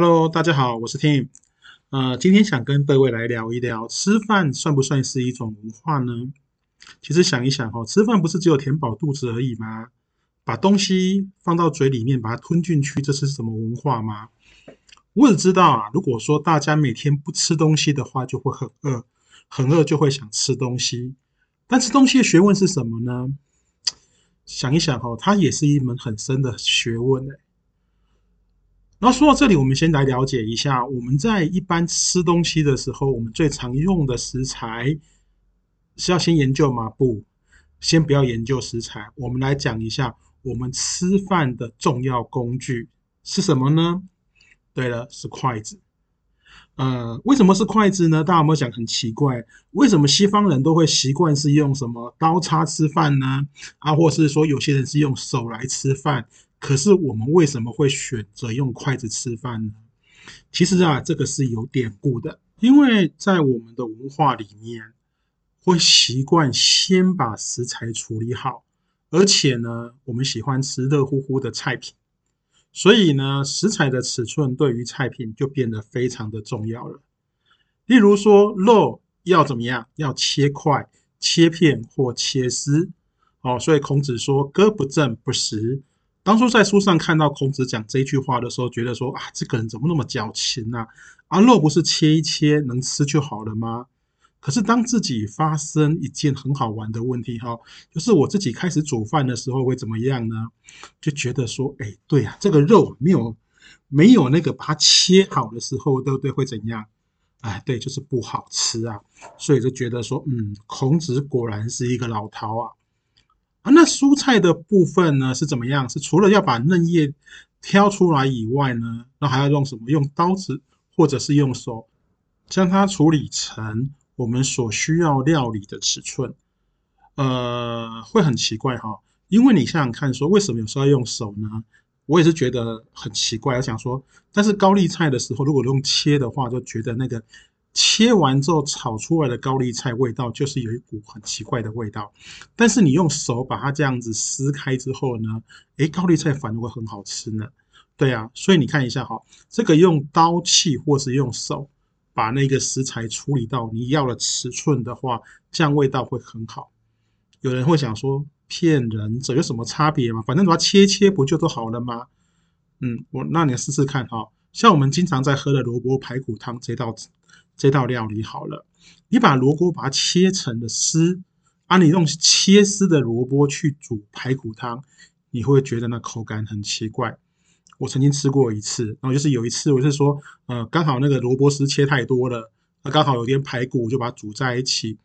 Hello，大家好，我是 Tim。呃，今天想跟各位来聊一聊，吃饭算不算是一种文化呢？其实想一想哦，吃饭不是只有填饱肚子而已吗？把东西放到嘴里面，把它吞进去，这是什么文化吗？我只知道啊，如果说大家每天不吃东西的话，就会很饿，很饿就会想吃东西。但吃东西的学问是什么呢？想一想哦，它也是一门很深的学问哎。然后说到这里，我们先来了解一下，我们在一般吃东西的时候，我们最常用的食材是要先研究吗？不，先不要研究食材，我们来讲一下我们吃饭的重要工具是什么呢？对了，是筷子。呃，为什么是筷子呢？大家有没有想很奇怪，为什么西方人都会习惯是用什么刀叉吃饭呢？啊，或是说有些人是用手来吃饭？可是我们为什么会选择用筷子吃饭呢？其实啊，这个是有典故的，因为在我们的文化里面，会习惯先把食材处理好，而且呢，我们喜欢吃热乎乎的菜品，所以呢，食材的尺寸对于菜品就变得非常的重要了。例如说，肉要怎么样？要切块、切片或切丝。哦，所以孔子说：“割不正不食。”当初在书上看到孔子讲这句话的时候，觉得说啊，这个人怎么那么矫情呢？啊，肉不是切一切能吃就好了吗？可是当自己发生一件很好玩的问题哈，就是我自己开始煮饭的时候会怎么样呢？就觉得说，哎，对呀，这个肉没有没有那个把它切好的时候，对不对？会怎样？哎，对，就是不好吃啊。所以就觉得说，嗯，孔子果然是一个老饕啊。啊那蔬菜的部分呢是怎么样？是除了要把嫩叶挑出来以外呢，那还要用什么？用刀子或者是用手将它处理成我们所需要料理的尺寸。呃，会很奇怪哈，因为你想想看，说为什么有时候要用手呢？我也是觉得很奇怪。我想说，但是高丽菜的时候，如果用切的话，就觉得那个。切完之后炒出来的高丽菜味道就是有一股很奇怪的味道，但是你用手把它这样子撕开之后呢，诶，高丽菜反而会很好吃呢。对啊，所以你看一下哈，这个用刀器或是用手把那个食材处理到你要的尺寸的话，这样味道会很好。有人会想说骗人，这有什么差别吗？反正把它切切不就都好了吗？嗯，我那你试试看哈，像我们经常在喝的萝卜排骨汤这道。这道料理好了，你把萝卜把它切成了丝，啊，你用切丝的萝卜去煮排骨汤，你会觉得那口感很奇怪。我曾经吃过一次，然后就是有一次我是说，呃，刚好那个萝卜丝切太多了，那刚好有点排骨，我就把它煮在一起，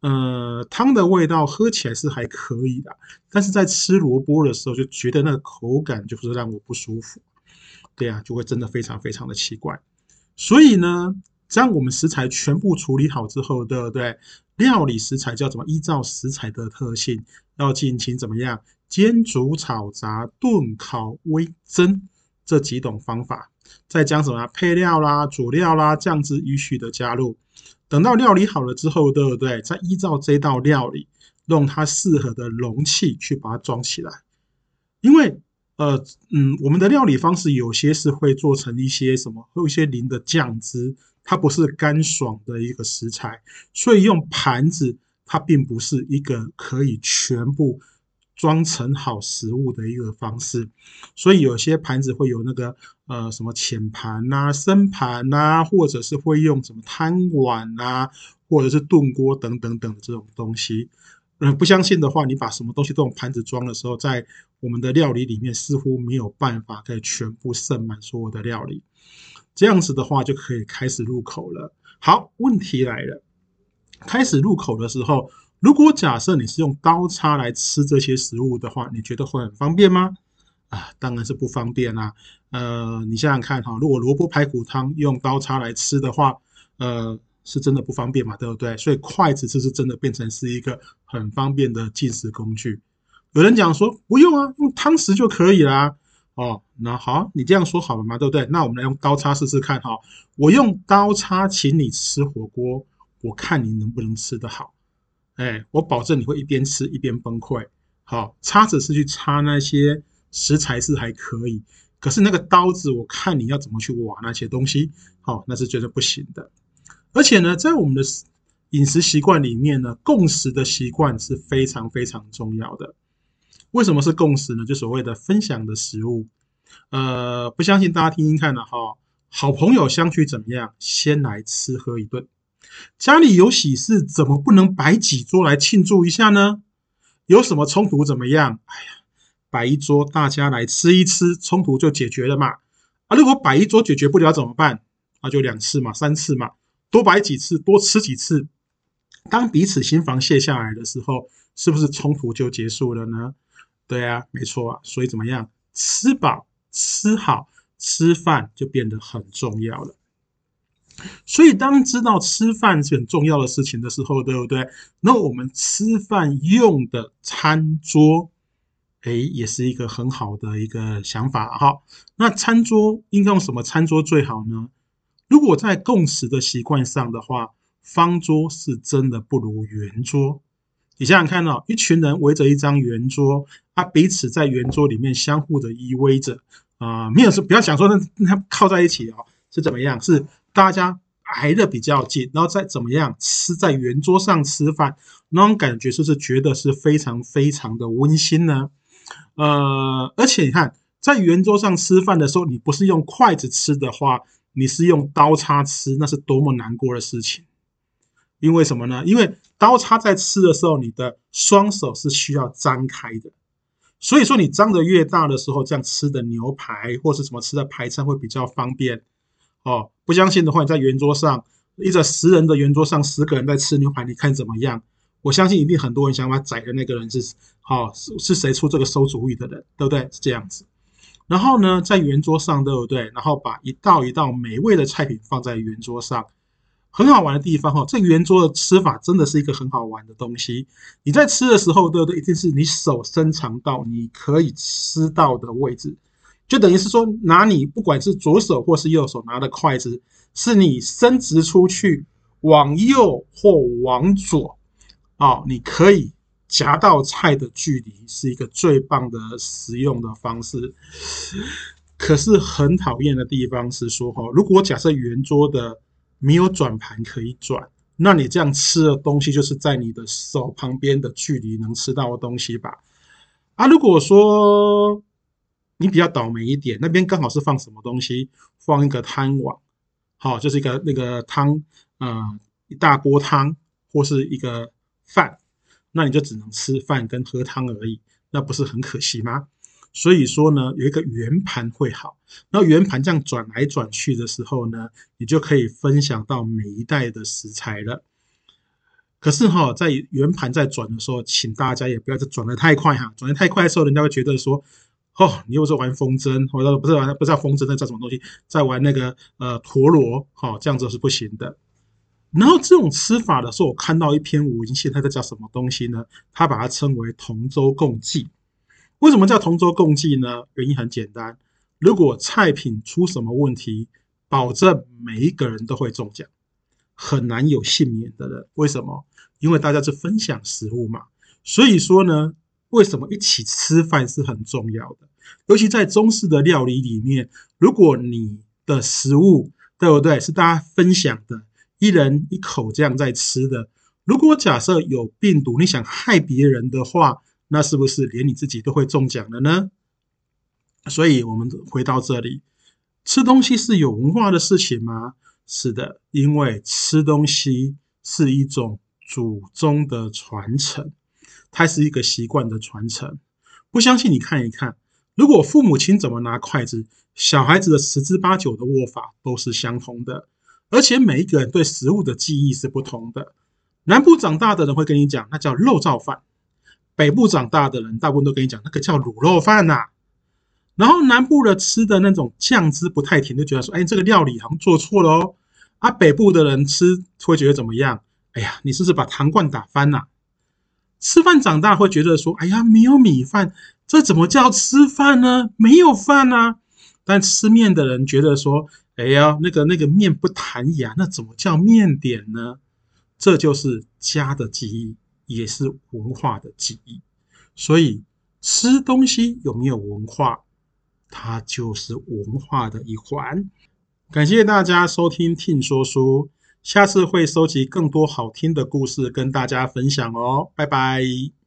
呃，汤的味道喝起来是还可以的，但是在吃萝卜的时候就觉得那个口感就是让我不舒服，对啊，就会真的非常非常的奇怪，所以呢。将我们食材全部处理好之后，对不对？料理食材叫怎么？依照食材的特性，要进行怎么样？煎、煮、炒、炸、炖、烤、微、蒸这几种方法，再将什么配料啦、主料啦、酱汁依序的加入。等到料理好了之后，对不对？再依照这道料理，用它适合的容器去把它装起来。因为，呃，嗯，我们的料理方式有些是会做成一些什么，会有一些淋的酱汁。它不是干爽的一个食材，所以用盘子它并不是一个可以全部装成好食物的一个方式。所以有些盘子会有那个呃什么浅盘呐、深盘呐，或者是会用什么汤碗呐，或者是炖锅等等等这种东西。嗯，不相信的话，你把什么东西都用盘子装的时候，在我们的料理里面似乎没有办法可以全部盛满所有的料理。这样子的话就可以开始入口了。好，问题来了，开始入口的时候，如果假设你是用刀叉来吃这些食物的话，你觉得会很方便吗？啊，当然是不方便啦。呃，你想想看哈，如果萝卜排骨汤用刀叉来吃的话，呃，是真的不方便嘛，对不对？所以筷子这是真的变成是一个很方便的进食工具。有人讲说不用啊，用汤匙就可以啦。哦，那好，你这样说好了吗？对不对？那我们来用刀叉试试看哈。我用刀叉请你吃火锅，我看你能不能吃得好。哎，我保证你会一边吃一边崩溃。好，叉子是去叉那些食材是还可以，可是那个刀子，我看你要怎么去挖那些东西，好，那是绝对不行的。而且呢，在我们的饮食习惯里面呢，共识的习惯是非常非常重要的。为什么是共识呢？就所谓的分享的食物。呃，不相信大家听听看呢，哈，好朋友相聚怎么样？先来吃喝一顿。家里有喜事，怎么不能摆几桌来庆祝一下呢？有什么冲突怎么样？哎呀，摆一桌，大家来吃一吃，冲突就解决了嘛。啊，如果摆一桌解决不了怎么办？那就两次嘛，三次嘛。多摆几次，多吃几次，当彼此心防卸下来的时候，是不是冲突就结束了呢？对啊，没错啊。所以怎么样，吃饱吃好吃饭就变得很重要了。所以当知道吃饭是很重要的事情的时候，对不对？那我们吃饭用的餐桌，哎，也是一个很好的一个想法哈。那餐桌应该用什么餐桌最好呢？如果在共识的习惯上的话，方桌是真的不如圆桌。你想想看哦，一群人围着一张圆桌，啊，彼此在圆桌里面相互的依偎着，啊，没有说不要想说那那靠在一起哦，是怎么样？是大家挨得比较近，然后再怎么样吃在圆桌上吃饭，那种感觉是不是觉得是非常非常的温馨呢？呃，而且你看，在圆桌上吃饭的时候，你不是用筷子吃的话。你是用刀叉吃，那是多么难过的事情。因为什么呢？因为刀叉在吃的时候，你的双手是需要张开的。所以说，你张的越大的时候，这样吃的牛排或是什么吃的排餐会比较方便。哦，不相信的话，你在圆桌上，一个十人的圆桌上，十个人在吃牛排，你看怎么样？我相信一定很多人想把宰的那个人是，哦，是是谁出这个馊主意的人，对不对？是这样子。然后呢，在圆桌上，对不对？然后把一道一道美味的菜品放在圆桌上，很好玩的地方哈。这圆桌的吃法真的是一个很好玩的东西。你在吃的时候，对不对？一定是你手伸长到你可以吃到的位置，就等于是说，拿你不管是左手或是右手拿的筷子，是你伸直出去往右或往左，哦，你可以。夹到菜的距离是一个最棒的食用的方式，可是很讨厌的地方是说哈，如果假设圆桌的没有转盘可以转，那你这样吃的东西就是在你的手旁边的距离能吃到的东西吧？啊，如果说你比较倒霉一点，那边刚好是放什么东西，放一个汤碗，好，就是一个那个汤，嗯，一大锅汤或是一个饭。那你就只能吃饭跟喝汤而已，那不是很可惜吗？所以说呢，有一个圆盘会好。那圆盘这样转来转去的时候呢，你就可以分享到每一代的食材了。可是哈，在圆盘在转的时候，请大家也不要再转的太快哈，转的太快的时候，人家会觉得说，哦，你又是玩风筝，或者不是玩不是风筝，那叫什么东西，在玩那个呃陀螺，哈，这样子是不行的。然后这种吃法的时候，我看到一篇五音线，它在叫什么东西呢？它把它称为同舟共济。为什么叫同舟共济呢？原因很简单，如果菜品出什么问题，保证每一个人都会中奖，很难有幸免的人。为什么？因为大家是分享食物嘛。所以说呢，为什么一起吃饭是很重要的？尤其在中式的料理里面，如果你的食物对不对是大家分享的。一人一口这样在吃的，如果假设有病毒，你想害别人的话，那是不是连你自己都会中奖了呢？所以，我们回到这里，吃东西是有文化的事情吗？是的，因为吃东西是一种祖宗的传承，它是一个习惯的传承。不相信你看一看，如果父母亲怎么拿筷子，小孩子的十之八九的握法都是相同的。而且每一个人对食物的记忆是不同的。南部长大的人会跟你讲，那叫肉燥饭；北部长大的人大部分都跟你讲，那个叫卤肉饭呐。然后南部的吃的那种酱汁不太甜，就觉得说，哎，这个料理好像做错了哦。啊，北部的人吃会觉得怎么样？哎呀，你是不是把糖罐打翻了？吃饭长大会觉得说，哎呀，没有米饭，这怎么叫吃饭呢？没有饭啊。但吃面的人觉得说。哎呀，那个那个面不弹牙，那怎么叫面点呢？这就是家的记忆，也是文化的记忆。所以吃东西有没有文化，它就是文化的一环。感谢大家收听听说书，下次会收集更多好听的故事跟大家分享哦，拜拜。